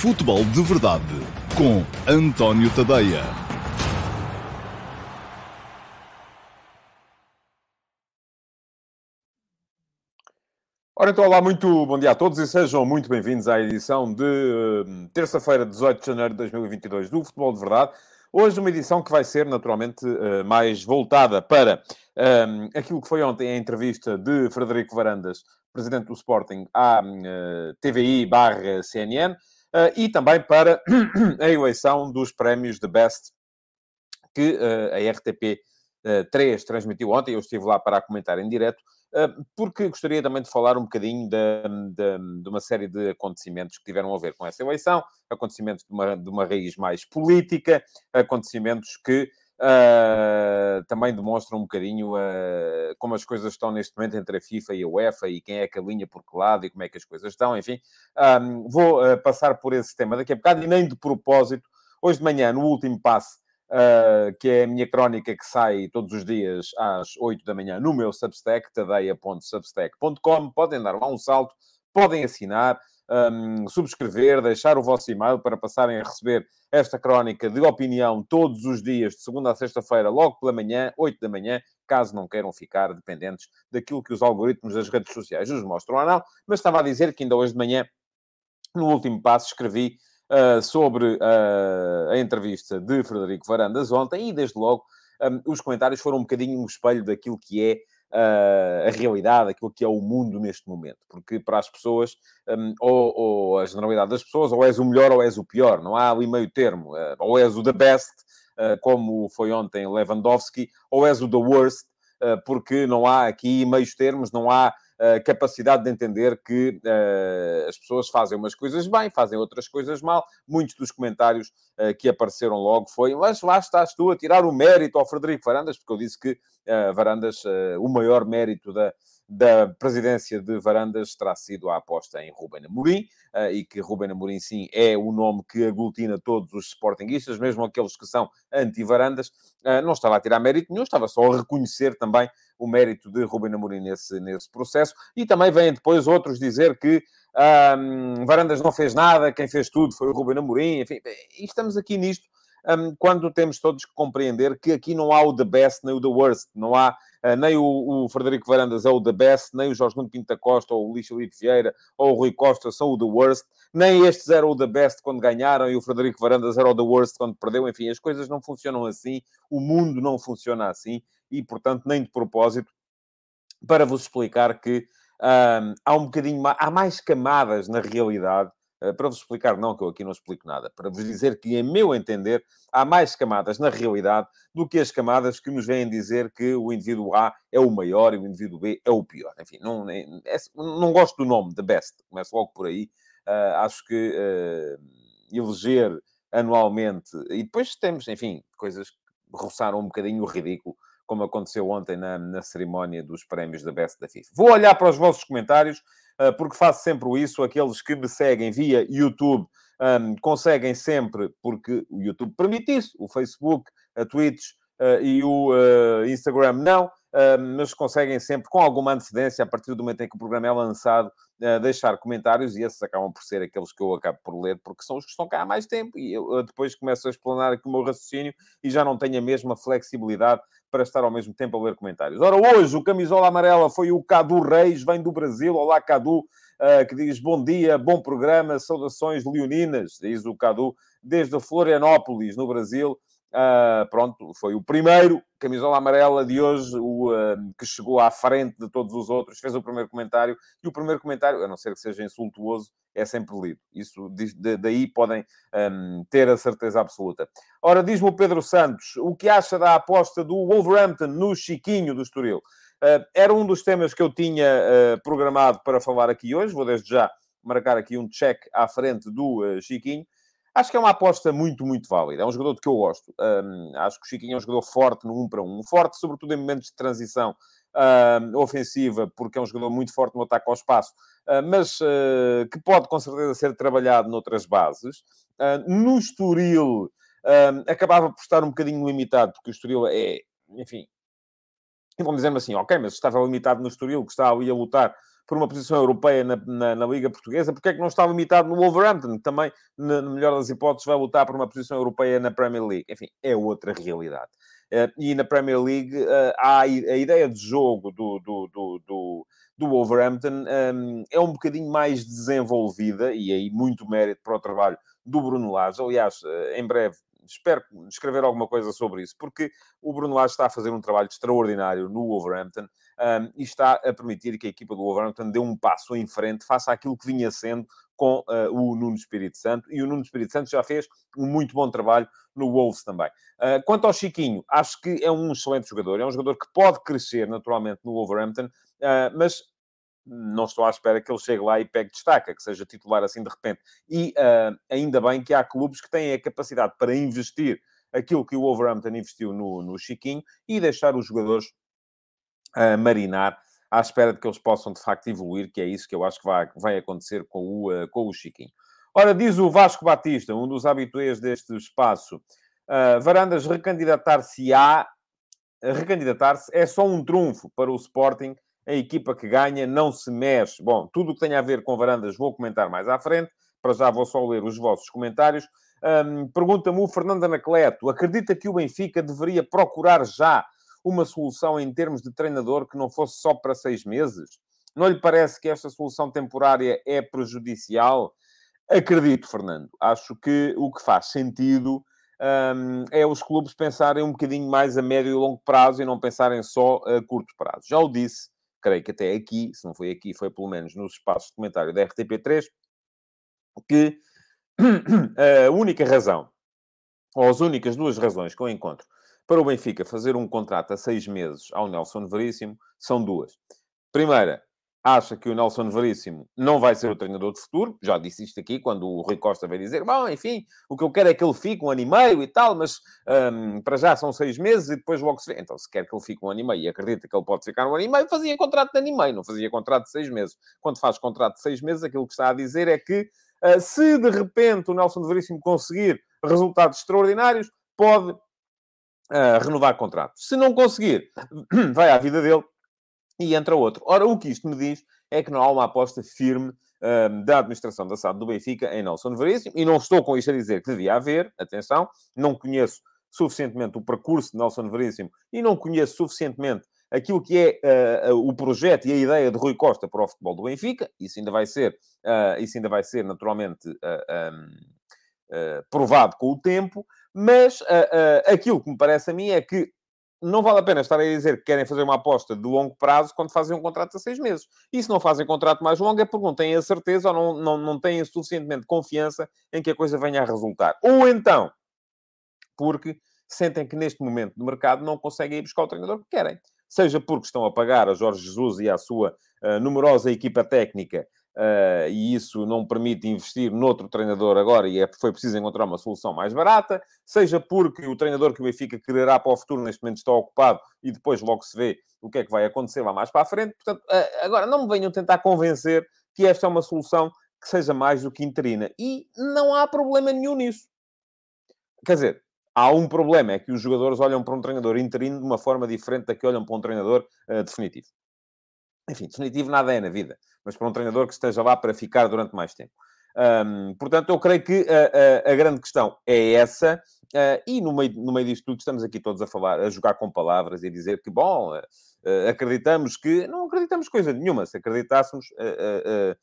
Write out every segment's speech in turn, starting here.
Futebol de Verdade com António Tadeia. Ora então, olá, muito bom dia a todos e sejam muito bem-vindos à edição de uh, terça-feira, 18 de janeiro de 2022 do Futebol de Verdade. Hoje uma edição que vai ser, naturalmente, uh, mais voltada para um, aquilo que foi ontem a entrevista de Frederico Varandas, presidente do Sporting, à uh, TVI barra CNN, e também para a eleição dos prémios de Best que uh, a RTP 3 transmitiu ontem. Eu estive lá para comentar em direto, porque gostaria também de falar um bocadinho de, de, de, uma série de acontecimentos que tiveram a ver com essa eleição, acontecimentos de uma, de uma raiz mais política, acontecimentos que Uh, também demonstra um bocadinho uh, como as coisas estão neste momento entre a FIFA e a UEFA e quem é que alinha por que lado e como é que as coisas estão, enfim. Um, vou uh, passar por esse tema daqui a bocado e nem de propósito. Hoje de manhã, no último passe, que é a minha crónica que sai todos os dias às 8 da manhã no meu Substack, tadeia.substack.com. Podem dar lá um salto, podem assinar um, subscrever, deixar o vosso e-mail para passarem a receber esta crónica de opinião todos os dias, de segunda a sexta-feira, logo pela manhã, 8 da manhã, caso não queiram ficar dependentes daquilo que os algoritmos das redes sociais nos mostram não. Mas estava a dizer que ainda hoje de manhã, no último passo, escrevi uh, sobre uh, a entrevista de Frederico Varandas ontem e, desde logo, um, os comentários foram um bocadinho um espelho daquilo que é a realidade, aquilo que é o mundo neste momento. Porque para as pessoas, um, ou, ou, a generalidade das pessoas, ou és o melhor ou és o pior. Não há ali meio termo. Uh, ou és o the best, uh, como foi ontem Lewandowski, ou és o the worst, porque não há aqui meios termos, não há capacidade de entender que uh, as pessoas fazem umas coisas bem, fazem outras coisas mal. Muitos dos comentários uh, que apareceram logo foi, mas lá estás tu a tirar o mérito ao Frederico Varandas, porque eu disse que uh, Varandas, o maior mérito da, da presidência de Varandas terá sido a aposta em Ruben Amorim, e que Ruben Amorim, sim, é o nome que aglutina todos os sportinguistas, mesmo aqueles que são anti-Varandas. Não estava a tirar mérito nenhum, estava só a reconhecer também o mérito de Ruben Amorim nesse, nesse processo. E também vêm depois outros dizer que um, Varandas não fez nada, quem fez tudo foi o Ruben Amorim. Enfim, e estamos aqui nisto um, quando temos todos que compreender que aqui não há o the best nem o the worst. Não há nem o, o, Frederico Varandas é o the best, nem o Jorge Nuno Pinto da Costa ou o Luís Felipe Vieira ou o Rui Costa são o the worst. Nem estes eram o the best quando ganharam e o Frederico Varandas era o the worst quando perdeu. Enfim, as coisas não funcionam assim. O mundo não funciona assim e, portanto, nem de propósito, para vos explicar que há um bocadinho mais, há mais camadas na realidade. Uh, para vos explicar, não, que eu aqui não explico nada, para vos dizer que, em meu entender, há mais camadas na realidade do que as camadas que nos vêm dizer que o indivíduo A é o maior e o indivíduo B é o pior. Enfim, não, é, não gosto do nome, The Best, começo logo por aí. Uh, acho que uh, eleger anualmente, e depois temos, enfim, coisas que roçaram um bocadinho o ridículo, como aconteceu ontem na, na cerimónia dos prémios da Best da FIFA. Vou olhar para os vossos comentários, porque faço sempre isso. Aqueles que me seguem via YouTube um, conseguem sempre, porque o YouTube permite isso, o Facebook, a Twitch uh, e o uh, Instagram não mas conseguem sempre, com alguma antecedência, a partir do momento em que o programa é lançado, deixar comentários e esses acabam por ser aqueles que eu acabo por ler, porque são os que estão cá há mais tempo e eu depois começo a explanar aqui o meu raciocínio e já não tenho a mesma flexibilidade para estar ao mesmo tempo a ler comentários. Ora, hoje o camisola amarela foi o Cadu Reis, vem do Brasil. Olá, Cadu, que diz bom dia, bom programa, saudações leoninas, diz o Cadu, desde Florianópolis, no Brasil. Uh, pronto, foi o primeiro camisola amarela de hoje, o uh, que chegou à frente de todos os outros, fez o primeiro comentário, e o primeiro comentário, a não ser que seja insultuoso, é sempre lido. Isso, de, daí podem um, ter a certeza absoluta. Ora, diz-me o Pedro Santos, o que acha da aposta do Wolverhampton no Chiquinho do Estoril? Uh, era um dos temas que eu tinha programado para falar aqui hoje, vou desde já marcar aqui um check à frente do Chiquinho. Acho que é uma aposta muito, muito válida. É um jogador que eu gosto. Um, acho que o Chiquinho é um jogador forte no 1 para 1. Forte, sobretudo em momentos de transição um, ofensiva, porque é um jogador muito forte no ataque ao espaço, uh, mas uh, que pode, com certeza, ser trabalhado noutras bases. Uh, no Estoril, acabava por estar um bocadinho limitado, porque o Estoril é, enfim... Vamos dizer assim, ok, mas estava limitado no Estoril, que está ali a lutar por uma posição europeia na, na, na, Liga Portuguesa, porque é que não está limitado no Wolverhampton, também, na, melhor das hipóteses, vai lutar por uma posição europeia na Premier League. Enfim, é outra realidade. Uh, e na Premier League uh, há a, ideia de jogo do, do, do, do, do Wolverhampton um, é um bocadinho mais desenvolvida, e aí muito mérito para o trabalho do Bruno Lage. Aliás, uh, em breve espero escrever alguma coisa sobre isso, porque o Bruno Lage está a fazer um trabalho extraordinário no Wolverhampton um, e está a permitir que a equipa do Wolverhampton dê um passo em frente, faça aquilo que vinha sendo com uh, o Nuno Espírito Santo, e o Nuno Espírito Santo já fez um muito bom trabalho no Wolves também. Uh, quanto ao Chiquinho, acho que é um excelente jogador, é um jogador que pode crescer naturalmente no Wolverhampton, uh, mas não estou à espera que ele chegue lá e pegue destaca, que seja titular assim de repente. E ainda bem que há clubes que têm a capacidade para investir aquilo que o Wolverhampton investiu no, no Chiquinho e deixar os jogadores uh, marinar à espera de que eles possam de facto evoluir, que é isso que eu acho que vai, vai acontecer com o, uh, com o Chiquinho. Ora, diz o Vasco Batista, um dos habituês deste espaço, uh, Varandas recandidatar-se-á, recandidatar-se é só um trunfo para o Sporting a equipa que ganha não se mexe. Bom, tudo o que tem a ver com varandas vou comentar mais à frente. Para já vou só ler os vossos comentários. Um, Pergunta-me o Fernando Anacleto. Acredita que o Benfica deveria procurar já uma solução em termos de treinador que não fosse só para seis meses? Não lhe parece que esta solução temporária é prejudicial? Acredito, Fernando. Acho que o que faz sentido um, é os clubes pensarem um bocadinho mais a médio e longo prazo e não pensarem só a curto prazo. Já o disse creio que até aqui, se não foi aqui, foi pelo menos nos espaços de comentário da RTP3, que a única razão, ou as únicas duas razões que eu encontro para o Benfica fazer um contrato a seis meses ao Nelson Veríssimo são duas. Primeira, acha que o Nelson Veríssimo não vai ser o treinador de futuro. Já disse isto aqui quando o Rui Costa veio dizer: Bom, enfim, o que eu quero é que ele fique um ano e meio e tal, mas um, para já são seis meses e depois logo se vê. Então, se quer que ele fique um ano e meio e acredita que ele pode ficar um ano e meio, fazia contrato de ano e meio, não fazia contrato de seis meses. Quando faz contrato de seis meses, aquilo que está a dizer é que uh, se de repente o Nelson Veríssimo conseguir resultados extraordinários, pode uh, renovar contrato. Se não conseguir, vai à vida dele e entra outro. Ora, o que isto me diz é que não há uma aposta firme um, da administração da SAD do Benfica em Nelson Veríssimo, e não estou com isto a dizer que devia haver, atenção, não conheço suficientemente o percurso de Nelson Veríssimo e não conheço suficientemente aquilo que é uh, uh, o projeto e a ideia de Rui Costa para o futebol do Benfica, isso ainda vai ser, uh, isso ainda vai ser naturalmente um, provado com o tempo, mas aquilo que me parece a mim é que não vale a pena estar a dizer que querem fazer uma aposta de longo prazo quando fazem um contrato a seis meses. E se não fazem contrato mais longo é porque não têm a certeza ou não, não, não têm suficientemente confiança em que a coisa venha a resultar. Ou então, porque sentem que neste momento do mercado não conseguem ir buscar o treinador que querem. Seja porque estão a pagar a Jorge Jesus e à sua uh, numerosa equipa técnica Uh, e isso não permite investir noutro treinador agora e é, foi preciso encontrar uma solução mais barata, seja porque o treinador que o Benfica quererá para o futuro neste momento está ocupado e depois logo se vê o que é que vai acontecer lá mais para a frente. Portanto, uh, agora não me venham tentar convencer que esta é uma solução que seja mais do que interina. E não há problema nenhum nisso. Quer dizer, há um problema, é que os jogadores olham para um treinador interino de uma forma diferente da que olham para um treinador uh, definitivo. Enfim, definitivo nada é na vida, mas para um treinador que esteja lá para ficar durante mais tempo. Um, portanto, eu creio que a, a, a grande questão é essa, uh, e no meio, no meio disto tudo estamos aqui todos a falar, a jogar com palavras e a dizer que, bom, uh, acreditamos que... Não acreditamos coisa nenhuma. Se acreditássemos, uh,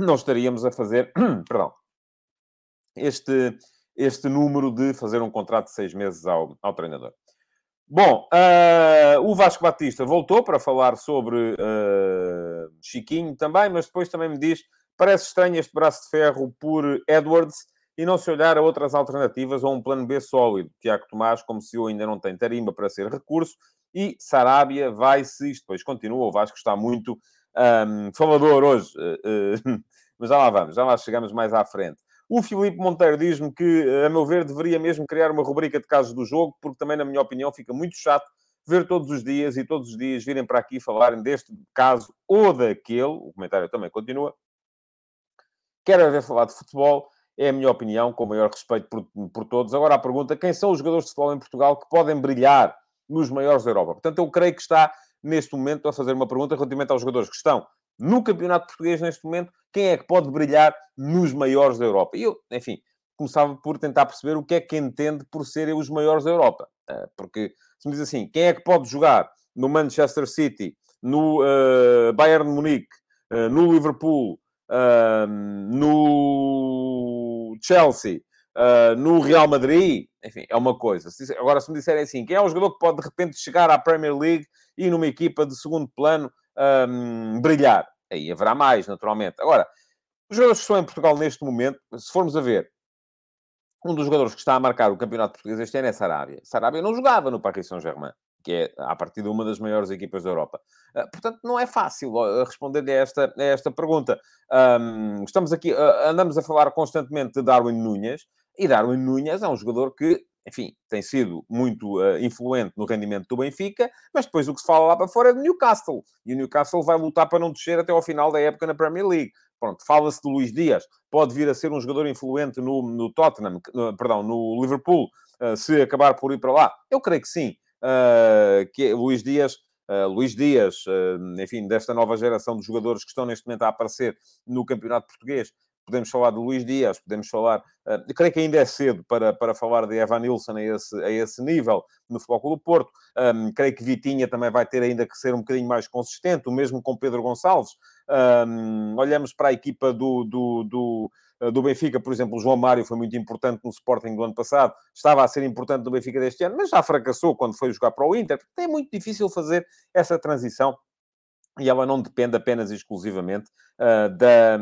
não estaríamos a fazer, perdão, este, este número de fazer um contrato de seis meses ao, ao treinador. Bom, uh, o Vasco Batista voltou para falar sobre uh, Chiquinho também, mas depois também me diz: parece estranho este braço de ferro por Edwards e não se olhar a outras alternativas ou um plano B sólido. Tiago Tomás, como se eu ainda não tem tarimba para ser recurso, e Sarabia vai-se. Isto depois continua. O Vasco está muito um, falador hoje, uh, mas já lá vamos, já lá chegamos mais à frente. O Filipe Monteiro diz-me que, a meu ver, deveria mesmo criar uma rubrica de casos do jogo, porque também, na minha opinião, fica muito chato ver todos os dias e todos os dias virem para aqui falarem deste caso ou daquele. O comentário também continua. Quero ver falar de futebol, é a minha opinião, com o maior respeito por, por todos. Agora a pergunta: quem são os jogadores de futebol em Portugal que podem brilhar nos maiores da Europa? Portanto, eu creio que está neste momento a fazer uma pergunta relativamente aos jogadores que estão no campeonato português neste momento, quem é que pode brilhar nos maiores da Europa? E eu, enfim, começava por tentar perceber o que é que entende por serem os maiores da Europa. Uh, porque, se me diz assim, quem é que pode jogar no Manchester City, no uh, Bayern Munique, uh, no Liverpool, no Chelsea, no Real Madrid, enfim, é uma coisa. Agora, se me disserem assim, quem é o jogador que pode de repente chegar à Premier League e numa equipa de segundo plano um, brilhar? Aí haverá mais, naturalmente. Agora, os jogadores que estão em Portugal neste momento, se formos a ver, um dos jogadores que está a marcar o campeonato português este ano é Sarabia. Sarabia não jogava no Paris Saint-Germain, que é, a partir de uma das maiores equipas da Europa. Uh, portanto, não é fácil responder-lhe a esta, a esta pergunta. Um, estamos aqui, uh, andamos a falar constantemente de Darwin Núñez, e Darwin Núñez é um jogador que enfim, tem sido muito uh, influente no rendimento do Benfica, mas depois o que se fala lá para fora é do Newcastle. E o Newcastle vai lutar para não descer até ao final da época na Premier League. Pronto, fala-se de Luís Dias, pode vir a ser um jogador influente no, no Tottenham, no, perdão, no Liverpool, uh, se acabar por ir para lá. Eu creio que sim. Uh, que Luís Dias Uh, Luís Dias, uh, enfim, desta nova geração de jogadores que estão neste momento a aparecer no Campeonato Português, podemos falar de Luís Dias, podemos falar. Uh, creio que ainda é cedo para, para falar de Evan Nilsson a esse, a esse nível no Futebol Clube do Porto. Um, creio que Vitinha também vai ter ainda que ser um bocadinho mais consistente, o mesmo com Pedro Gonçalves. Um, olhamos para a equipa do, do, do, ah, do, Benfica, por exemplo, o João Mário foi muito importante no Sporting do ano passado, estava a ser importante no Benfica deste ano, mas já fracassou quando foi jogar para o Inter. É muito difícil fazer essa transição e ela não depende apenas e exclusivamente uh, da,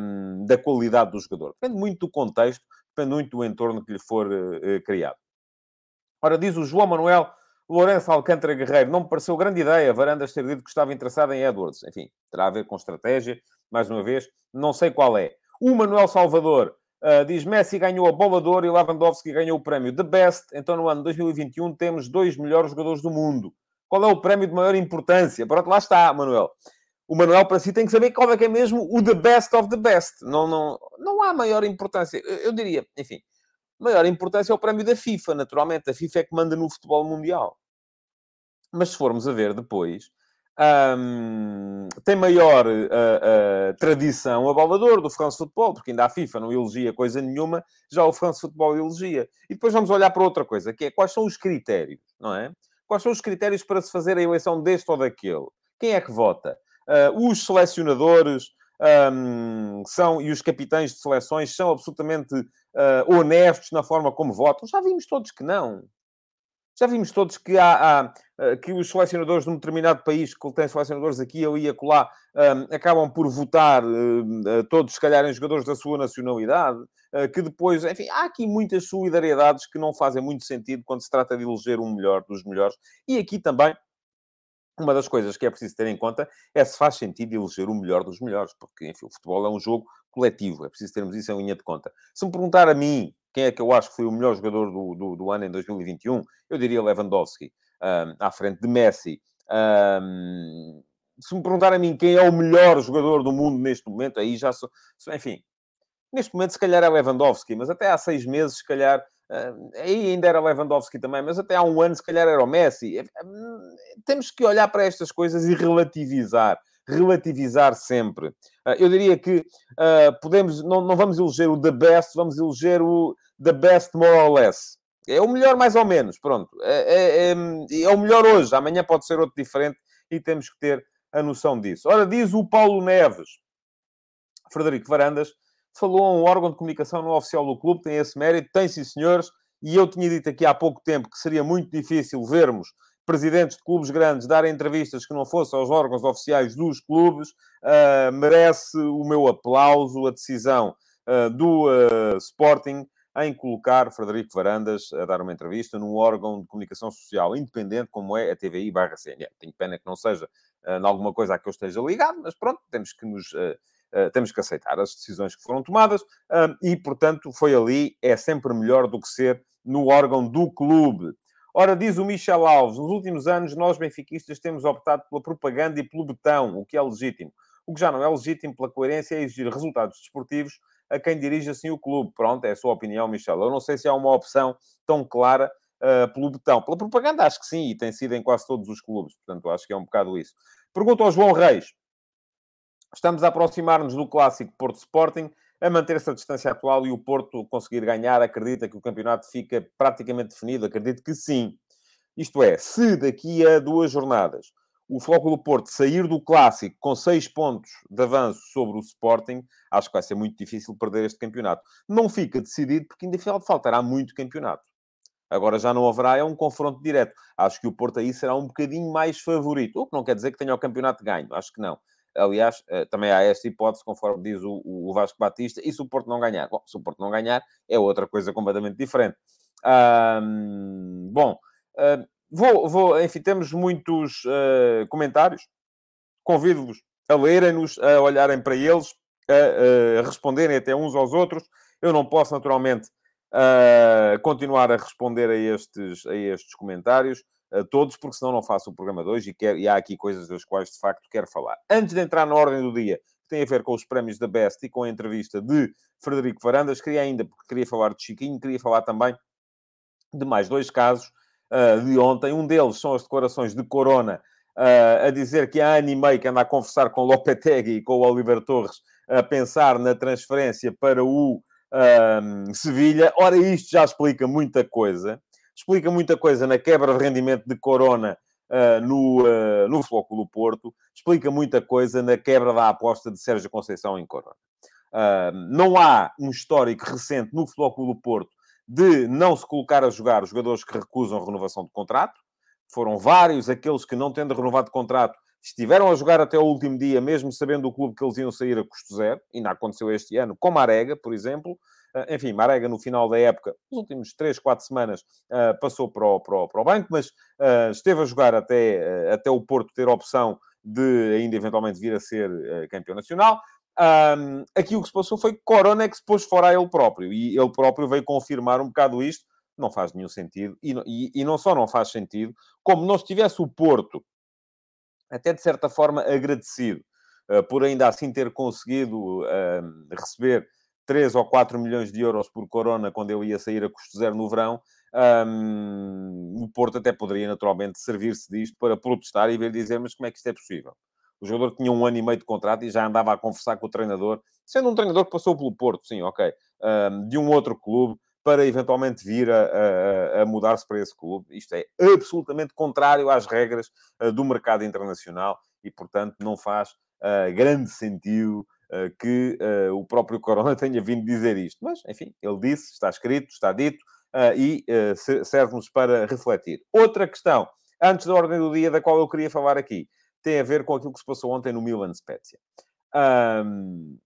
da qualidade do jogador. Depende muito do contexto, depende muito do entorno que lhe for uh, criado. Ora, diz o João Manuel Lourenço Alcântara Guerreiro, não me pareceu grande ideia Varandas ter dito que estava interessado em Edwards. Enfim, terá a ver com estratégia, mais uma vez, não sei qual é. O Manuel Salvador uh, diz Messi ganhou a bola de ouro e Lewandowski ganhou o prémio The Best. Então, no ano 2021, temos dois melhores jogadores do mundo. Qual é o prémio de maior importância? Pronto, lá está, Manuel o Manuel para si tem que saber qual é que é mesmo o the best of the best. Não, não, não há maior importância. Eu, eu diria, enfim, maior importância é o prémio da FIFA, naturalmente. A FIFA é que manda no futebol mundial. Mas se formos a ver depois, um, tem maior uh, uh, tradição a bolador do France Football, porque ainda a FIFA não elogia coisa nenhuma, já o France Football elogia. E depois vamos olhar para outra coisa, que é quais são os critérios, não é? Quais são os critérios para se fazer a eleição deste ou daquele? Quem é que vota? Uh, os selecionadores um, são, e os capitães de seleções são absolutamente uh, honestos na forma como votam. Já vimos todos que não. Já vimos todos que há, há uh, que os selecionadores de um determinado país, que tem selecionadores aqui, ali e acolá, um, acabam por votar todos, se calhar, em jogadores da sua nacionalidade, que depois, enfim, há aqui muitas solidariedades que não fazem muito sentido quando se trata de eleger um melhor dos melhores. E aqui também uma das coisas que é preciso ter em conta é se faz sentido eleger o melhor dos melhores, porque, enfim, o futebol é um jogo coletivo, é preciso termos isso em linha de conta. Se me perguntar a mim quem é que eu acho que foi o melhor jogador do, do, do ano em 2021, eu diria Lewandowski, um, à frente de Messi. Um, se me perguntar a mim quem é o melhor jogador do mundo neste momento, aí já sou... Enfim, neste momento se calhar é Lewandowski, mas até há seis meses, se calhar, aí ainda era Lewandowski também, mas até há um ano, se calhar, era o Messi. É, hum, temos que olhar para estas coisas e relativizar. Relativizar sempre. Uh, eu diria que uh, podemos, não, não vamos eleger o the best, vamos eleger o the best more or less. É o melhor mais ou menos, pronto. É, é, é, é o melhor hoje, amanhã pode ser outro diferente e temos que ter a noção disso. Ora, diz o Paulo Neves, Frederico Varandas, falou a um órgão de comunicação no oficial do clube, tem esse mérito, tem sim, senhores, e eu tinha dito aqui há pouco tempo que seria muito difícil vermos presidentes de clubes grandes darem entrevistas que não fossem aos órgãos oficiais dos clubes, uh, merece o meu aplauso a decisão uh, do uh, Sporting em colocar Frederico Varandas a dar uma entrevista num órgão de comunicação social independente, como é a TVI barra CNE. Tenho pena que não seja em alguma coisa a que eu esteja ligado, mas pronto, temos que nos uh, eh, temos que aceitar as decisões que foram tomadas e, portanto, foi ali, é sempre melhor do que ser no órgão do clube. Ora, diz o Michel Alves, nos últimos anos nós benfiquistas temos optado pela propaganda e pelo betão, o que é legítimo. O que já não é legítimo pela coerência é exigir resultados desportivos a quem dirige assim o clube. Pronto, é a sua opinião, Michel. Eu não sei se há uma opção tão clara uh, pelo betão. Pela propaganda, acho que sim, e tem sido em quase todos os clubes. Portanto, acho que é um bocado isso. Pergunto ao João Reis. Estamos a aproximar-nos do clássico Porto Sporting, a manter-se a distância atual e o Porto conseguir ganhar. Acredita que o campeonato fica praticamente definido? Acredito que sim. Isto é, se daqui a duas jornadas o Flóculo Porto sair do clássico com seis pontos de avanço sobre o Sporting, acho que vai ser muito difícil perder este campeonato. Não fica decidido porque ainda faltará muito campeonato. Agora já não haverá, é um confronto direto. Acho que o Porto aí será um bocadinho mais favorito. O que não quer dizer que tenha o campeonato ganho, acho que não. Aliás, eh, também há esta hipótese, conforme diz o, o Vasco Batista, e se o Porto não ganhar? Bom, se o Porto não ganhar, é outra coisa completamente diferente. bom, Vou, vou, enfim, temos muitos uh, comentários. Convido-vos a lerem-nos, a olharem para eles, a, a, responderem até uns aos outros. Eu não posso, naturalmente, uh, continuar a responder a estes, a estes comentários, a todos, porque senão não faço o programa de hoje e, quero, e há aqui coisas das quais, de facto, quero falar. Antes de entrar na ordem do dia, que tem a ver com os prémios da Best e com a entrevista de Frederico Varandas, queria ainda, porque queria falar de Chiquinho, queria falar também de mais dois casos uh, de ontem. Um deles são as declarações de Corona uh, a dizer que há ano e meio que anda a conversar com Lopetegui e com o Oliver Torres a pensar na transferência para o uh, Sevilha. Ora, isto já explica muita coisa. Explica muita coisa na quebra de rendimento de Corona Uh, no, uh, no Flóculo Porto, explica muita coisa na quebra da aposta de Sérgio Conceição em Corona. Uh, não há um histórico recente no Flóculo Porto de não se colocar a jogar os jogadores que recusam renovação de contrato. Foram vários aqueles que, não tendo renovado contrato, estiveram a jogar até o último dia, mesmo sabendo do clube que eles iam sair a custo zero. Ainda aconteceu este ano, com Marega, por exemplo. Ah, enfim, Marega, no final da época, nos últimos 3, 4 semanas, ah, passou para o, para o, para o banco, mas ah, esteve a jogar até, até o Porto ter a opção de ainda eventualmente vir a ser campeão nacional. Um, aqui o que se passou foi que Corona é que se pôs fora a ele próprio. E ele próprio veio confirmar um bocado isto. Não faz nenhum sentido. E, e, e não só não faz sentido, como não estivesse o Porto, até de certa forma agradecido, uh, por ainda assim ter conseguido uh, receber 3 ou 4 milhões de euros por Corona quando ele ia sair a custo zero no verão, um, o Porto até poderia naturalmente servir-se disto para protestar e ver dizer, mas como é que isto é possível? O jogador tinha um ano e meio de contrato e já andava a conversar com o treinador, sendo um treinador que passou pelo Porto, sim, ok, de um outro clube, para eventualmente vir a, a, a mudar-se para esse clube. Isto é absolutamente contrário às regras uh, do mercado internacional e, portanto, não faz uh, grande sentido que o próprio Corona tenha vindo dizer isto. Mas, enfim, ele disse, está escrito, está dito e serve-nos para refletir. Outra questão, antes da ordem do dia, da qual eu queria falar aqui, tem a ver com aquilo que se passou ontem no Milan Spezia. Um,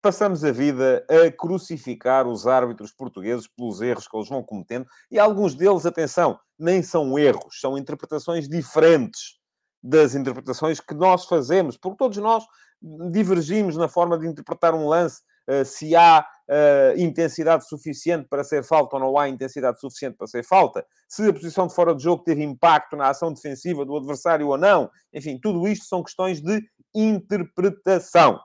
passamos a vida a crucificar os árbitros portugueses pelos erros que eles vão cometendo, e alguns deles, atenção, nem são erros, são interpretações diferentes das interpretações que nós fazemos, porque todos nós divergimos na forma de interpretar um lance, uh, se há uh, intensidade suficiente para ser falta ou não há intensidade suficiente para ser falta, se a posição de fora de jogo teve impacto na ação defensiva do adversário ou não. Enfim, tudo isto são questões de interpretação.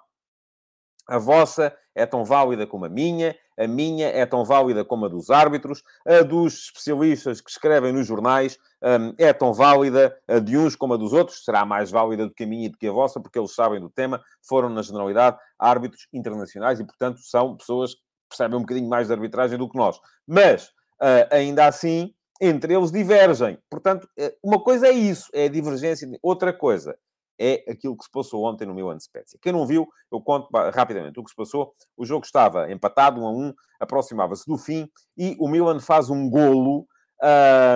A vossa é tão válida como a minha, a minha é tão válida como a dos árbitros, a dos especialistas que escrevem nos jornais hum, é tão válida a de uns como a dos outros, será mais válida do que a minha e do que a vossa, porque eles sabem do tema, foram, na generalidade, árbitros internacionais e, portanto, são pessoas que percebem um bocadinho mais de arbitragem do que nós. Mas, uh, ainda assim, entre eles divergem. Portanto, eh, uma coisa é isso, é a divergência. Outra coisa é aquilo que se passou ontem no Milan Spezia. Quem não viu, eu conto rapidamente o que se passou. O jogo estava empatado, 1 a 1, aproximava-se do fim e o Milan faz um golo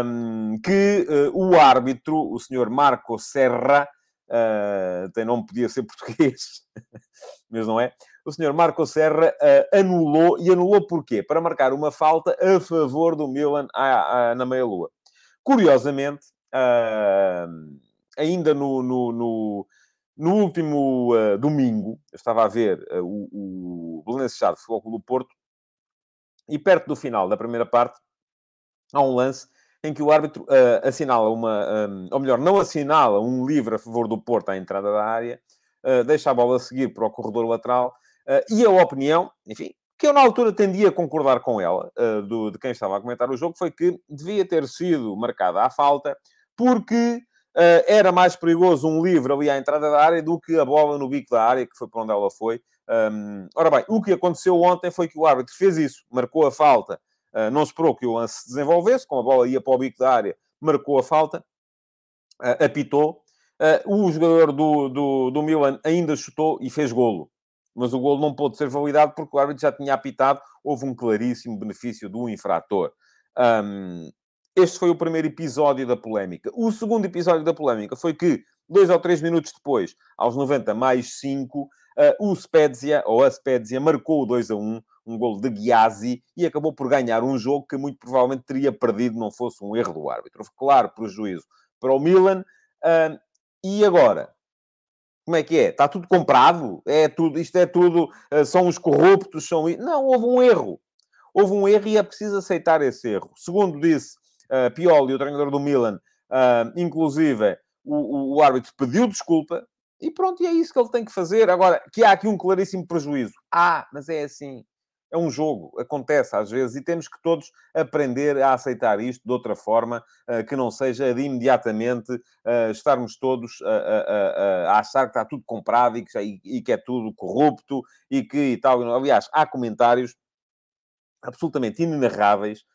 um, que uh, o árbitro, o senhor Marco Serra, uh, nome, podia ser português, mas não é. O senhor Marco Serra uh, anulou, e anulou porquê? Para marcar uma falta a favor do Milan à, à, na meia-lua. Curiosamente, uh, ainda no, no, no, no último uh, domingo, eu estava a ver uh, o, o Belenenses Chá Futebol Clube do Porto, e perto do final da primeira parte, há um lance em que o árbitro uh, assinala uma, um, ou melhor, não assinala um livre a favor do Porto à entrada da área, deixa a bola seguir para o corredor lateral, e a opinião, enfim, que eu na altura tendia a concordar com ela, do, de quem estava a comentar o jogo, foi que devia ter sido marcada a falta, porque uh, era mais perigoso um livre ali à entrada da área do que a bola no bico da área, que foi para onde ela foi. Ora bem, o que aconteceu ontem foi que o árbitro fez isso, marcou a falta, uh, não esperou que o lance se desenvolvesse, como a bola ia para o bico da área, marcou a falta, uh, apitou. o jogador do, do, do Milan ainda chutou e fez golo mas o golo não pôde ser validado porque o árbitro já tinha apitado, houve um claríssimo benefício do infrator. Um, este foi o primeiro episódio da polémica. O segundo episódio da polémica foi que, dois ou três minutos depois, aos 90 mais 5, uh, o Spezia, ou a Spezia, marcou o 2 a 1, um golo de Ghiazzi, e acabou por ganhar um jogo que muito provavelmente teria perdido não fosse um erro do árbitro. Claro prejuízo para o Milan. Uh, e agora? Como é que é? Está tudo comprado? É tudo, isto é tudo, uh, são os corruptos, são... Não, houve um erro. Houve um erro e é preciso aceitar esse erro. Segundo disse uh, Pioli, o treinador do Milan, uh, inclusive, o, o, o, árbitro pediu desculpa e pronto, e é isso que ele tem que fazer. Agora, que há aqui um claríssimo prejuízo. Ah, mas é assim. É um jogo, acontece às vezes, e temos que todos aprender a aceitar isto de outra forma, uh, que não seja de imediatamente uh, estarmos todos a, a, a, achar que está tudo comprado e que, e, e que é tudo corrupto e que e tal. Aliás, há comentários absolutamente inenarráveis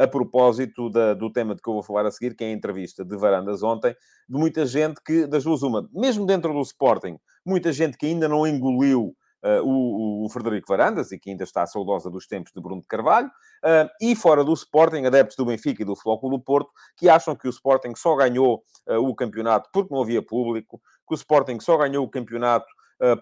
a propósito da, do tema de que eu vou falar a seguir, que é a entrevista de Varandas ontem, de muita gente que, das duas uma, mesmo dentro do Sporting, muita gente que ainda não engoliu Uh, o, o, Frederico Varandas, e que ainda está saudosa dos tempos de Bruno de Carvalho, uh, e fora do Sporting, adeptos do Benfica e do Futebol do Porto, que acham que o Sporting só ganhou uh, o campeonato porque não havia público, que o Sporting só ganhou o campeonato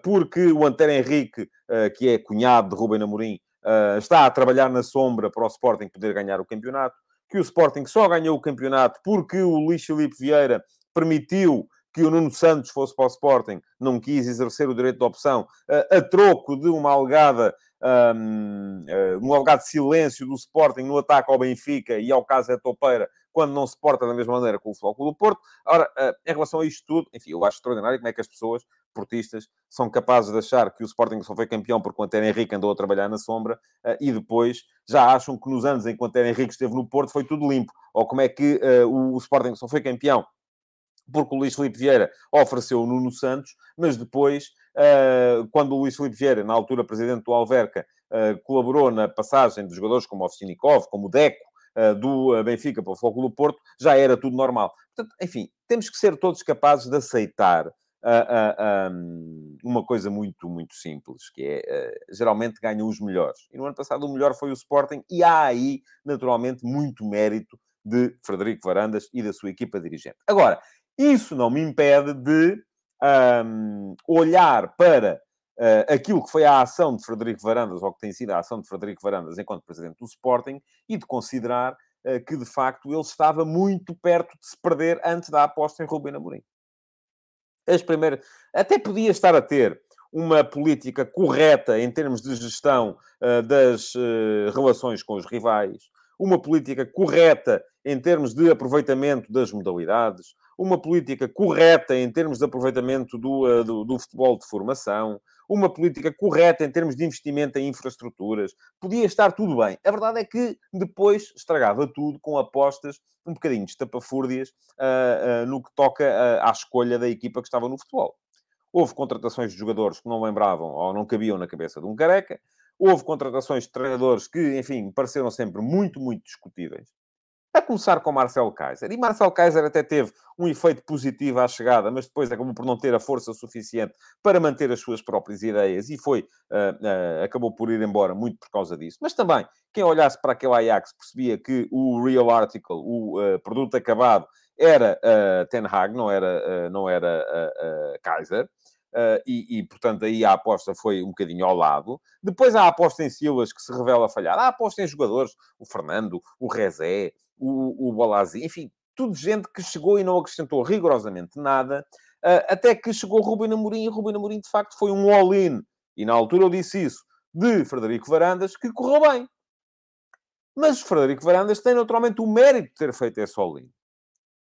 porque o Antero Henrique, que é cunhado de Rubem Amorim, uh, está a trabalhar na sombra para o Sporting poder ganhar o campeonato, que o Sporting só ganhou o campeonato porque o Luís Filipe Vieira permitiu que o Nuno Santos fosse para o Sporting, não quis exercer o direito de opção, uh, a troco de uma alegada um, um alegado silêncio do Sporting no ataque ao Benfica e ao caso é Topeira, quando não se porta da mesma maneira com o Futebol do Porto. Ora, uh, em relação a isto tudo, enfim, eu acho extraordinário como é que as pessoas, portistas, são capazes de achar que o Sporting só foi campeão porque o Antero Henrique andou a trabalhar na sombra uh, e depois já acham que nos anos em que o Antero Henrique esteve no Porto foi tudo limpo. Ou como é que uh, o, Sporting só foi campeão porque o Luís Filipe Vieira ofereceu o Nuno Santos, mas depois, quando o Luís Filipe Vieira, na altura presidente do Alverca, colaborou na passagem de jogadores como o como o Deco, do eh, Benfica para o Futebol do Porto, já era tudo normal. Portanto, enfim, temos que ser todos capazes de aceitar uh, um, uma coisa muito, muito simples, que é, geralmente ganham os melhores. E no ano passado o melhor foi o Sporting, e há aí, naturalmente, muito mérito de Frederico Varandas e da sua equipa dirigente. Agora, isso não me impede de um, olhar para uh, aquilo que foi a ação de Frederico Varandas, ou que tem sido a ação de Frederico Varandas enquanto presidente do Sporting, e de considerar uh, que, de facto, ele estava muito perto de se perder antes da aposta em Rubem Amorim. As primeiras... Até podia estar a ter uma política correta em termos de gestão uh, das relações com os rivais, uma política correta em termos de aproveitamento das modalidades, uma política correta em termos de aproveitamento do, do, do, futebol de formação, uma política correta em termos de investimento em infraestruturas. Podia estar tudo bem. A verdade é que depois estragava tudo com apostas um bocadinho estapafúrdias uh, uh, no que toca uh, à escolha da equipa que estava no futebol. Houve contratações de jogadores que não lembravam ou não cabiam na cabeça de um careca. Houve contratações de treinadores que, enfim, pareceram sempre muito, muito discutíveis. A começar com Marcel Kaiser. E Marcel Kaiser até teve um efeito positivo à chegada, mas depois acabou por não ter a força suficiente para manter as suas próprias ideias e foi, uh, uh, acabou por ir embora muito por causa disso. Mas também, quem olhasse para aquele Ajax percebia que o Real Article, o uh, produto acabado, era Ten Hag, não era, não era Kaiser. Uh, e, e, portanto, aí a aposta foi um bocadinho ao lado. Depois há a aposta em Silas, que se revela falhar. Há a aposta em jogadores, o Fernando, o Rezé, o, o Bolazi, enfim, tudo gente que chegou e não acrescentou rigorosamente nada, uh, até que chegou Rubem Amorim, e Rubem Amorim, de facto, foi um all-in. E na altura eu disse isso de Frederico Varandas, que correu bem. Mas Frederico Varandas tem naturalmente o mérito de ter feito esse all-in.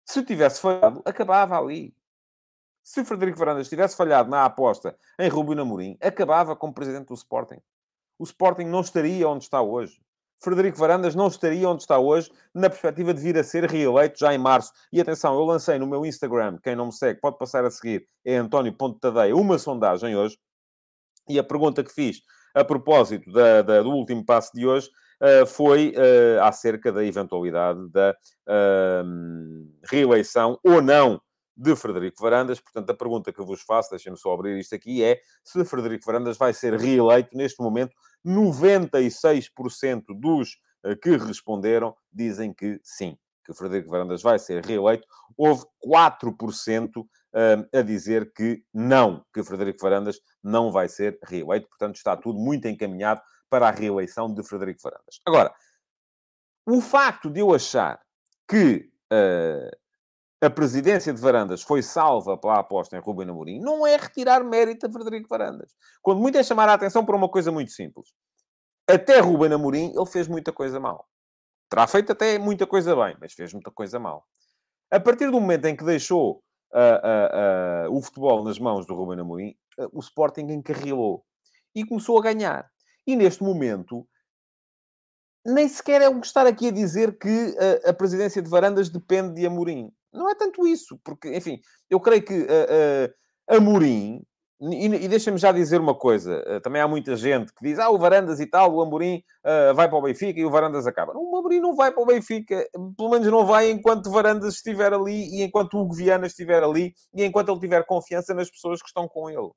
Se tivesse falhado, acabava ali. Se Frederico Varandas tivesse falhado na aposta em Rubem Amorim, acabava como presidente do Sporting. O Sporting não estaria onde está hoje. Frederico Varandas não estaria onde está hoje, na perspectiva de vir a ser reeleito já em março. E atenção, eu lancei no meu Instagram, quem não me segue pode passar a seguir, é António Tadeia, uma sondagem hoje, e a pergunta que fiz a propósito da, da, do último passo de hoje uh, foi uh, acerca da eventualidade da uh, reeleição ou não de Frederico Varandas. Portanto, a pergunta que vos faço, deixem-me só abrir isto aqui, é se Frederico Varandas vai ser reeleito. Neste momento, 96% dos uh, que responderam dizem que sim, que Frederico Varandas vai ser reeleito. Houve 4% uh, a dizer que não, que Frederico Varandas não vai ser reeleito. Portanto, está tudo muito encaminhado para a reeleição de Frederico Varandas. Agora, o facto de eu achar que uh, a presidência de Varandas foi salva pela aposta em Ruben Amorim, não é retirar mérito a Frederico Varandas. Quando muito é chamar a atenção para uma coisa muito simples. Até Ruben Amorim, ele fez muita coisa mal. Terá feito até muita coisa bem, mas fez muita coisa mal. A partir do momento em que deixou uh, uh, uh, o futebol nas mãos do Ruben Amorim, o Sporting encarrilou. E começou a ganhar. E neste momento, nem sequer é que estar aqui a dizer que a presidência de Varandas depende de Amorim. Não é tanto isso, porque, enfim, eu creio que uh, uh, Amorim, e, e deixa-me já dizer uma coisa, uh, também há muita gente que diz, ah, o Varandas e tal, o Amorim vai para o Benfica e o Varandas acaba. O Amorim não vai para o Benfica, pelo menos não vai enquanto Varandas estiver ali e enquanto o Hugo Viana estiver ali e enquanto ele tiver confiança nas pessoas que estão com ele.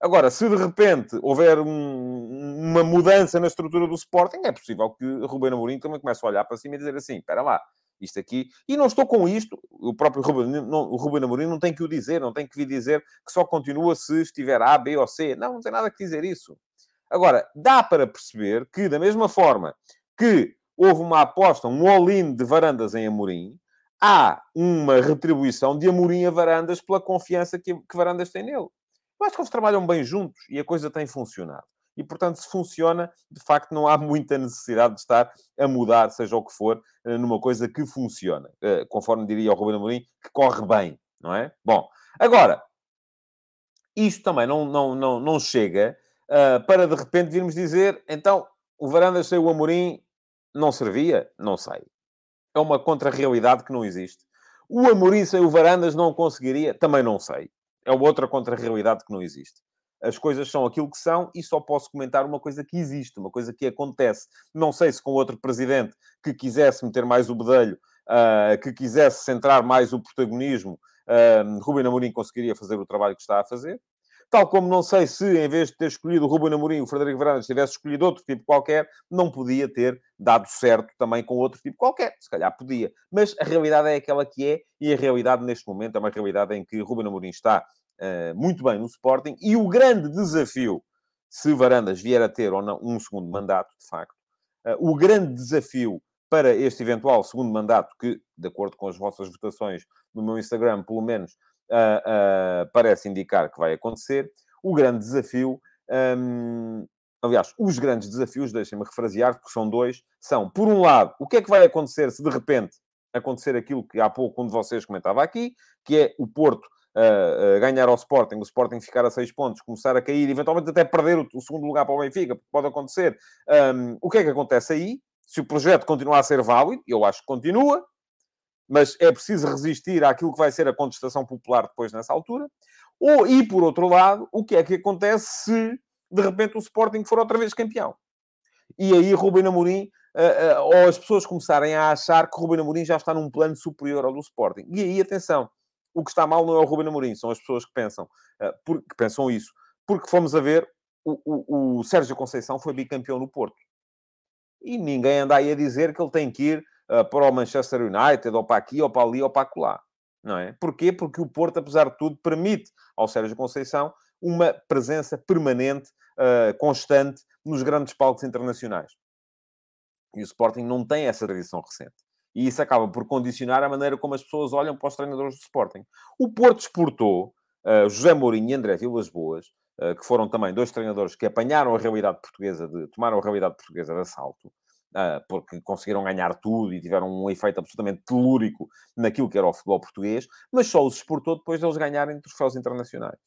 Agora, se de repente houver um, uma mudança na estrutura do Sporting, é possível que Ruben Amorim também comece a olhar para cima e dizer assim, espera lá, isto aqui. E não estou com isto, o próprio Ruben, o Ruben Amorim não tem que o dizer, não tem que vir dizer que só continua se estiver A, B ou C. Não, não tem nada que dizer isso. Agora, dá para perceber que, da mesma forma que houve uma aposta, um all-in de Varandas em Amorim, há uma retribuição de Amorim a Varandas pela confiança que, que Varandas tem nele. Eu acho que eles trabalham bem juntos e a coisa tem funcionado e, portanto, se funciona, de facto, não há muita necessidade de estar a mudar, seja o que for, eh, numa coisa que funciona. Eh, conforme diria o Ruben Amorim, que corre bem, não é? Bom, agora, isto também não, não, não, não chega uh, para, de repente, virmos dizer, então, o Varandas sem o Amorim não servia? Não sei. É uma contra-realidade que não existe. O Amorim sem o Varandas não conseguiria? Também não sei. É outra contra-realidade que não existe as coisas são aquilo que são e só posso comentar uma coisa que existe, uma coisa que acontece. Não sei se com outro presidente que quisesse meter mais o bedelho, uh, que quisesse centrar mais o protagonismo, uh, Ruben Amorim conseguiria fazer o trabalho que está a fazer. Tal como não sei se, em vez de ter escolhido o Ruben Amorim, o Frederico Varandas tivesse escolhido outro tipo qualquer, não podia ter dado certo também com outro tipo qualquer. Se calhar podia. Mas a realidade é aquela que é, e a realidade neste momento é uma realidade em que Ruben Amorim está muito bem no Sporting. E o grande desafio, se Varandas vier a ter ou não um segundo mandato, de facto, uh, o grande desafio para este eventual segundo mandato, que, de acordo com as vossas votações no meu Instagram, pelo menos uh, parece indicar que vai acontecer, o grande desafio. Um, aliás, os grandes desafios, deixem-me refrasear, porque são dois, são, por um lado, o que é que vai acontecer se de repente acontecer aquilo que há pouco um de vocês comentava aqui, que é o Porto uh, ganhar ao Sporting, o Sporting ficar a seis pontos, começar a cair, eventualmente até perder o, o segundo lugar para o Benfica, pode acontecer. Um, o que é que acontece aí? Se o projeto continuar a ser válido, eu acho que continua, mas é preciso resistir àquilo que vai ser a contestação popular depois nessa altura. Ou, e por outro lado, o que é que acontece se de repente o Sporting for outra vez campeão? E aí Ruben Amorim, uh, uh, ou as pessoas começarem a achar que Ruben Amorim já está num plano superior ao do Sporting. E aí, atenção, o que está mal não é o Ruben Amorim, são as pessoas que pensam, por, que pensam isso. Porque fomos a ver, o, o, o, Sérgio Conceição foi bicampeão no Porto. E ninguém anda aí a dizer que ele tem que ir uh, para o Manchester United, ou para aqui, ou para ali, ou para acolá. Não é? Porquê? Porque o Porto, apesar de tudo, permite ao Sérgio Conceição uma presença permanente, uh, constante, nos grandes palcos internacionais. E o Sporting não tem essa tradição recente. E isso acaba por condicionar a maneira como as pessoas olham para os treinadores do Sporting. O Porto exportou uh, José Mourinho e André Vilas Boas, uh, que foram também dois treinadores que apanharam a realidade portuguesa, de, tomaram a realidade portuguesa de assalto, uh, porque conseguiram ganhar tudo e tiveram um efeito absolutamente telúrico naquilo que era o futebol português, mas só os exportou depois deles ganharem troféus internacionais.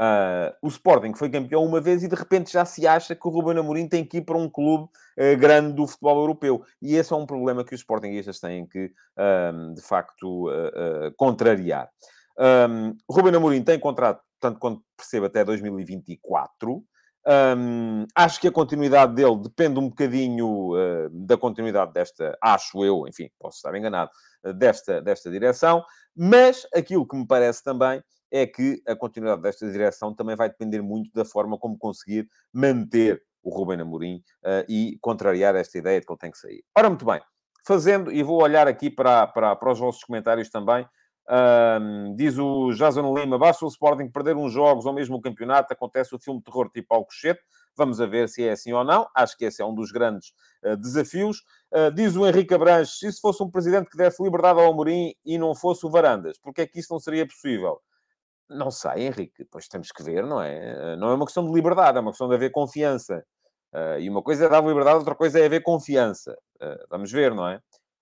Uh, o Sporting foi campeão uma vez e de repente já se acha que o Ruben Amorim tem que ir para um clube uh, grande do futebol europeu. E esse é um problema que os Sportingistas têm que, um, de facto, uh, contrariar. Um, Ruben Amorim tem contrato, tanto quanto percebo, até 2024. Um, acho que a continuidade dele depende um bocadinho da continuidade desta, acho eu, enfim, posso estar enganado, desta, desta direção, mas aquilo que me parece também é que a continuidade desta direção também vai depender muito da forma como conseguir manter o Rubem Amorim uh, e contrariar esta ideia de que ele tem que sair. Ora, muito bem. Fazendo, e vou olhar aqui para, para, para os vossos comentários também, diz o Jason Lima, basta o Sporting perder uns jogos ou mesmo o campeonato, acontece o filme de terror tipo Alcochete. Vamos a ver se é assim ou não. Acho que esse é um dos grandes uh, desafios. Uh, diz o Henrique Abranches, se fosse um presidente que desse liberdade ao Amorim e não fosse o Varandas, porque é que isso não seria possível? Não sei, Henrique, depois temos que ver, não é? Eh, não é uma questão de liberdade, é uma questão de haver confiança. Uh, e uma coisa é dar liberdade, outra coisa é haver confiança. Uh, vamos ver, não é?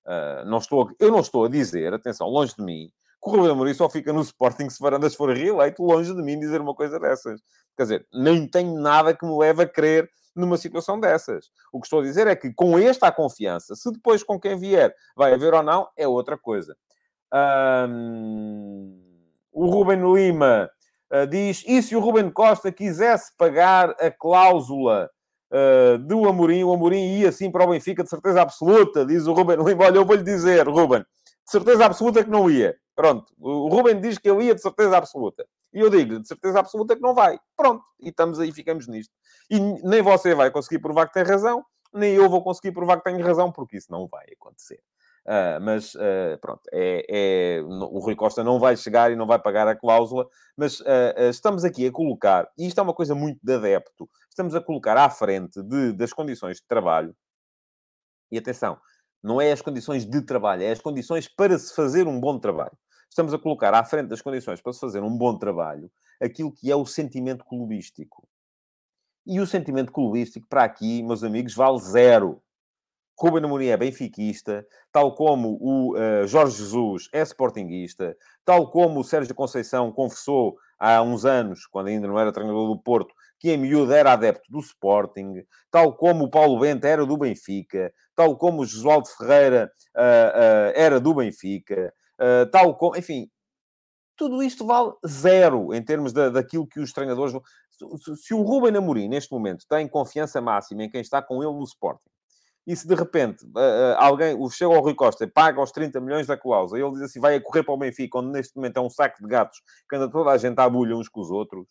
Uh, não estou a, eu não estou a dizer, atenção, longe de mim, que o Rubem Amorim só fica no Sporting se Varandas for reeleito, longe de mim dizer uma coisa dessas. Quer dizer, nem tenho nada que me leve a crer numa situação dessas. O que estou a dizer é que com esta a confiança, se depois com quem vier vai haver ou não, é outra coisa. Hum... O Ruben Lima uh, diz: e se o Ruben Costa quisesse pagar a cláusula uh, do Amorim, o Amorim ia sim para o Benfica, de certeza absoluta, diz o Ruben Lima. Olha, eu vou-lhe dizer, Ruben, de certeza absoluta que não ia. Pronto, o Ruben diz que ele ia de certeza absoluta. E eu digo-lhe, de certeza absoluta que não vai. Pronto, e estamos aí, ficamos nisto. E nem você vai conseguir provar que tem razão, nem eu vou conseguir provar que tenho razão, porque isso não vai acontecer. Uh, mas uh, pronto, é, é, o Rui Costa não vai chegar e não vai pagar a cláusula, mas uh, estamos aqui a colocar, e isto é uma coisa muito de adepto, estamos a colocar à frente de, das condições de trabalho, e atenção, não é as condições de trabalho, é as condições para se fazer um bom trabalho. Estamos a colocar à frente das condições para se fazer um bom trabalho aquilo que é o sentimento clubístico. E o sentimento clubístico, para aqui, meus amigos, vale zero. Ruben Amorim é benfiquista, tal como o uh, Jorge Jesus é sportinguista, tal como o Sérgio Conceição confessou há uns anos, quando ainda não era treinador do Porto, que em miúdo era adepto do Sporting, tal como o Paulo Bento era do Benfica, tal como o Josualdo Ferreira uh, uh, era do Benfica, tal como... Enfim, tudo isto vale zero em termos da, daquilo que os treinadores... Se, se o Ruben Amorim, neste momento, tem confiança máxima em quem está com ele no Sporting, e se de repente uh, alguém chega ao Rui Costa e paga os 30 milhões da cláusula e ele diz assim, vai a correr para o Benfica, onde neste momento é um saco de gatos que anda toda a gente à bulha uns com os outros,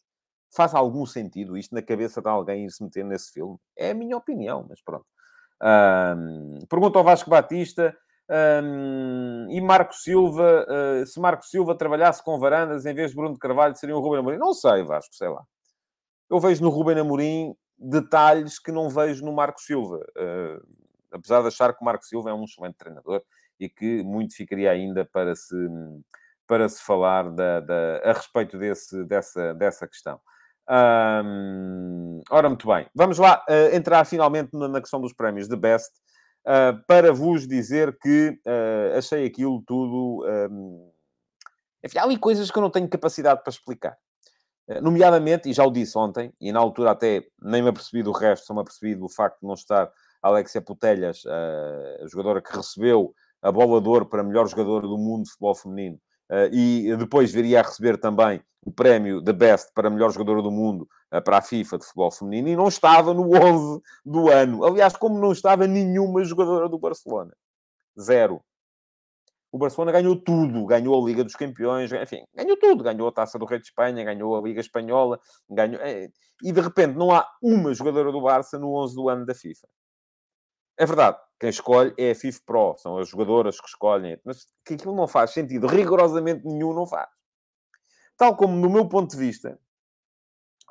faz algum sentido isto na cabeça de alguém ir se meter nesse filme? É a minha opinião, mas pronto. Um, pergunta ao Vasco Batista um, e Marco Silva, uh, se Marco Silva trabalhasse com varandas em vez de Bruno de Carvalho, seria o Ruben Amorim? Não sei, Vasco, sei lá. Eu vejo no Ruben Amorim detalhes que não vejo no Marco Silva. Uh, apesar de achar que o Marco Silva é um excelente treinador e que muito ficaria ainda para se, para se falar da, da a respeito desse, dessa, dessa questão. ora, muito bem. Vamos lá uh, entrar finalmente na, na, questão dos prémios de Best uh, para vos dizer que uh, achei aquilo tudo... Um, há ali coisas que eu não tenho capacidade para explicar. Nomeadamente, e já o disse ontem, e na altura até nem me apercebi do resto, só me apercebi do facto de não estar Alexia Putelhas, a jogadora que recebeu a bola de ouro para melhor jogadora do mundo de futebol feminino, e depois viria a receber também o prémio de Best para melhor jogadora do mundo para a FIFA de futebol feminino, e não estava no 11 do ano. Aliás, como não estava nenhuma jogadora do Barcelona. Zero. O Barcelona ganhou tudo. Ganhou a Liga dos Campeões, enfim, ganhou tudo. Ganhou a Taça do Rei de Espanha, ganhou a Liga Espanhola, ganhou... Eh, e de repente não há uma jogadora do Barça no 11 do ano da FIFA. É verdade, quem escolhe é a FIFA Pro, são as jogadoras que escolhem, mas que aquilo não faz sentido, rigorosamente nenhum não faz. Tal como, no meu ponto de vista,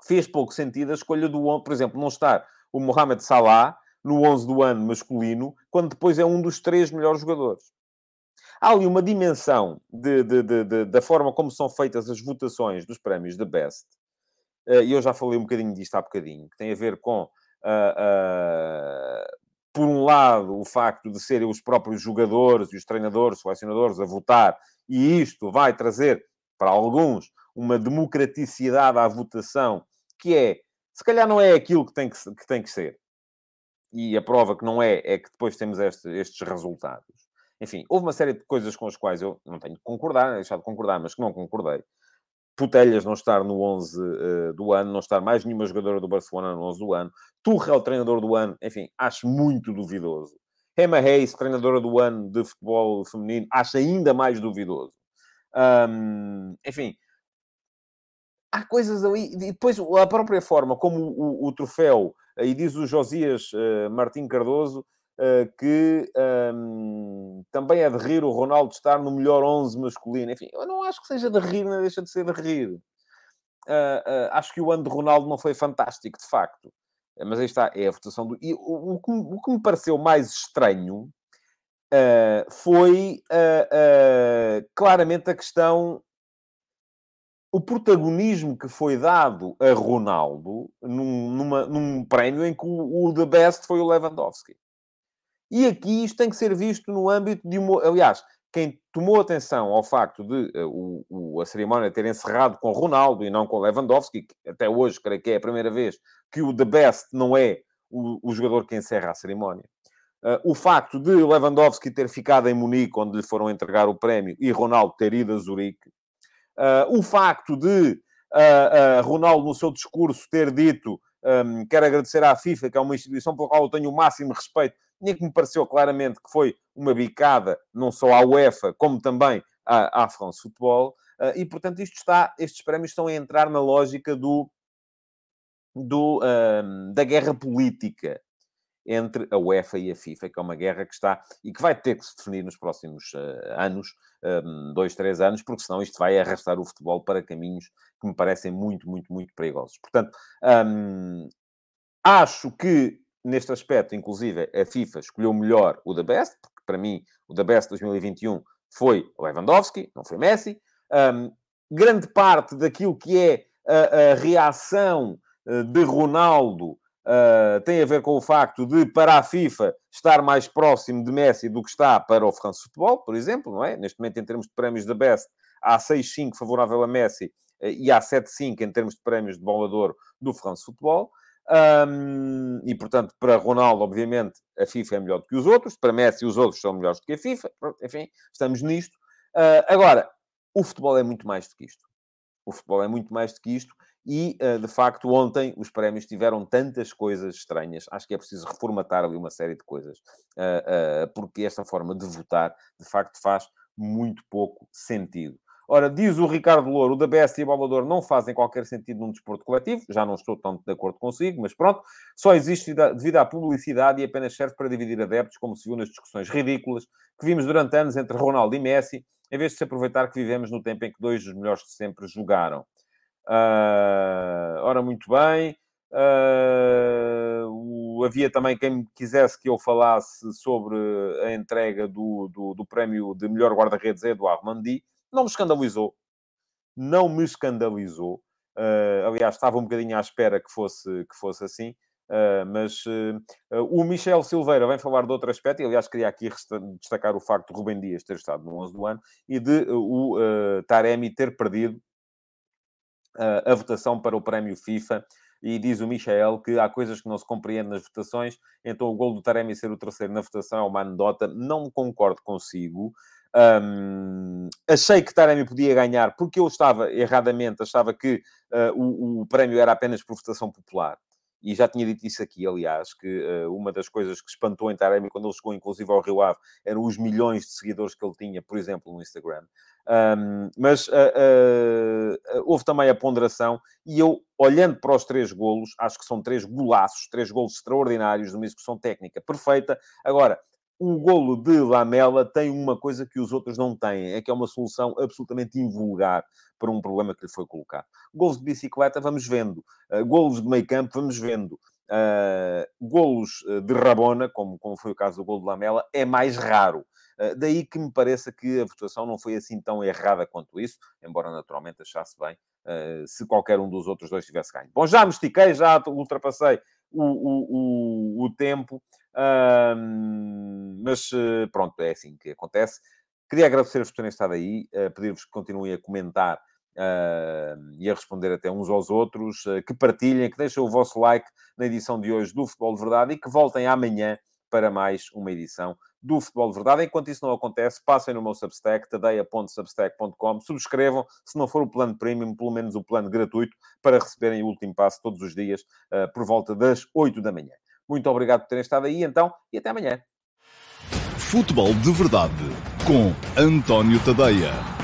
fez pouco sentido a escolha do 11, por exemplo, não estar o Mohamed Salah no 11 do ano masculino, quando depois é um dos três melhores jogadores. Há ali uma dimensão de, de, de, da forma como são feitas as votações dos prémios de Best, eh, e eu já falei um bocadinho disto há bocadinho, que tem a ver com uh, uh, por um lado, o facto de serem os próprios jogadores e os treinadores, selecionadores a votar, e isto vai trazer, para alguns, uma democraticidade à votação que é, se calhar não é aquilo que tem que, que, tem que ser. E a prova que não é, é que depois temos este, estes resultados. Enfim, houve uma série de coisas com as quais eu não tenho que concordar, deixar de concordar, mas que não concordei. Putelhas não estar no 11 uh, eh, do ano, não estar mais nenhuma jogadora do Barcelona no 11 do ano. Tuchel, treinador do ano, enfim, acho muito duvidoso. Emma Hayes, treinadora do ano de futebol feminino, acho ainda mais duvidoso. Um, enfim, há coisas ali. E depois, a própria forma como o, o, o troféu, e diz o Josias uh, Martim Cardoso, que um, também é de rir o Ronaldo estar no melhor 11 masculino. Enfim, eu não acho que seja de rir, não deixa de ser de rir. Uh, acho que o ano de Ronaldo não foi fantástico, de facto. Mas aí está, é a votação do. E o, o, que, o que me pareceu mais estranho foi claramente a questão o protagonismo que foi dado a Ronaldo num, numa, num prémio em que o, o The Best foi o Lewandowski. E aqui isto tem que ser visto no âmbito de uma. Aliás, quem tomou atenção ao facto de uh, o, a cerimónia ter encerrado com Ronaldo e não com Lewandowski, que até hoje creio que é a primeira vez que o The Best não é o, o jogador que encerra a cerimónia. Uh, o facto de Lewandowski ter ficado em Munique, onde lhe foram entregar o prémio, e Ronaldo ter ido a Zurique, Uh, o facto de Ronaldo, no seu discurso, ter dito um, quero agradecer à FIFA, que é uma instituição pela qual eu tenho o máximo respeito, e que me pareceu claramente que foi uma bicada, não só à UEFA, como também à, à France Football. e, portanto, isto está, estes prémios estão a entrar na lógica do, do, um, da guerra política entre a UEFA e a FIFA, que é uma guerra que está e que vai ter que se definir nos próximos uh, anos, um, dois, três anos, porque senão isto vai arrastar o futebol para caminhos que me parecem muito, muito, muito perigosos. Portanto, um, acho que neste aspecto, inclusive, a FIFA escolheu melhor o The Best, porque para mim o The Best 2021 foi Lewandowski, não foi Messi. Um, grande parte daquilo que é a, a reação eh, de Ronaldo uh, tem a ver com o facto de, para a FIFA, estar mais próximo de Messi do que está para o France Football, por exemplo, não é? Neste momento, em termos de prémios da Best, há 6-5 favorável a Messi uh, e há 7-5 em termos de prémios de bola de ouro do France Football. Um, e, portanto, para Ronaldo, obviamente, a FIFA é melhor do que os outros. Para Messi, os outros são melhores do que a FIFA. Enfim, estamos nisto. Uh, agora, o futebol é muito mais do que isto. O futebol é muito mais do que isto e, eh, de facto, ontem os prémios tiveram tantas coisas estranhas. Acho que é preciso reformatar ali uma série de coisas, eh, eh, porque esta forma de votar, de facto, faz muito pouco sentido. Ora, diz o Ricardo Louro, o da Best e o Ballador não fazem qualquer sentido num desporto coletivo. Já não estou tanto de acordo consigo, mas pronto. Só existe devido à publicidade e apenas serve para dividir adeptos, como se viu nas discussões ridículas que vimos durante anos entre Ronaldo e Messi, em vez de se aproveitar que vivemos no tempo em que dois dos melhores de sempre jogaram. Uh, ora, muito bem. Uh, havia também quem quisesse que eu falasse sobre a entrega do, do, do prémio de melhor guarda-redes Eduardo Mandi. Não me escandalizou. Não me escandalizou. Uh, aliás, estava um bocadinho à espera que fosse, que fosse assim. Uh, mas uh, o Michel Silveira vem falar de outro aspecto, e aliás queria aqui destacar o facto de Rubem Dias ter estado no 11 do ano e de o Taremi ter perdido a votação para o prémio FIFA e diz o Michael que há coisas que não se compreende nas votações, então o gol do Taremi ser o terceiro na votação é uma anedota. Não concordo consigo. Um, achei que Taremi podia ganhar porque eu estava erradamente, achava que uh, o, o, prémio era apenas por votação popular. E já tinha dito isso aqui, aliás, que uh, uma das coisas que espantou em Taremi quando ele chegou, inclusive, ao Rio Ave, eram os milhões de seguidores que ele tinha, por exemplo, no Instagram. Um, mas uh, uh, houve também a ponderação, e eu, olhando para os três golos, acho que são três golaços, três golos extraordinários, de uma execução técnica perfeita. Agora, o golo de Lamela tem uma coisa que os outros não têm, é que é uma solução absolutamente invulgar para um problema que lhe foi colocado. Golos de bicicleta, vamos vendo. Uh, golos de meio campo, vamos vendo. Uh, golos de Rabona, como, como foi o caso do golo de Lamela, é mais raro. Ah, daí que me pareça que a votação não foi assim tão errada quanto isso, embora naturalmente achasse bem uh, se qualquer um dos outros dois tivesse ganho. Bom, já me estiquei, já ultrapassei o, o, o, o tempo, uh, mas pronto, é assim que acontece. Queria agradecer-vos por terem estado aí, pedir-vos que continuem a comentar uh, e a responder até uns aos outros, uh, que partilhem, que deixem o vosso like na edição de hoje do Futebol de Verdade e que voltem amanhã para mais uma edição do Futebol de Verdade. Enquanto isso não acontece, passem no meu Substack, tadeia.substack.com, subscrevam, se não for o plano premium, pelo menos o plano gratuito, para receberem o último passo todos os dias, uh, por volta das 8 da manhã. Muito obrigado por terem estado aí, então, e até amanhã. Futebol de Verdade, com António Tadeia.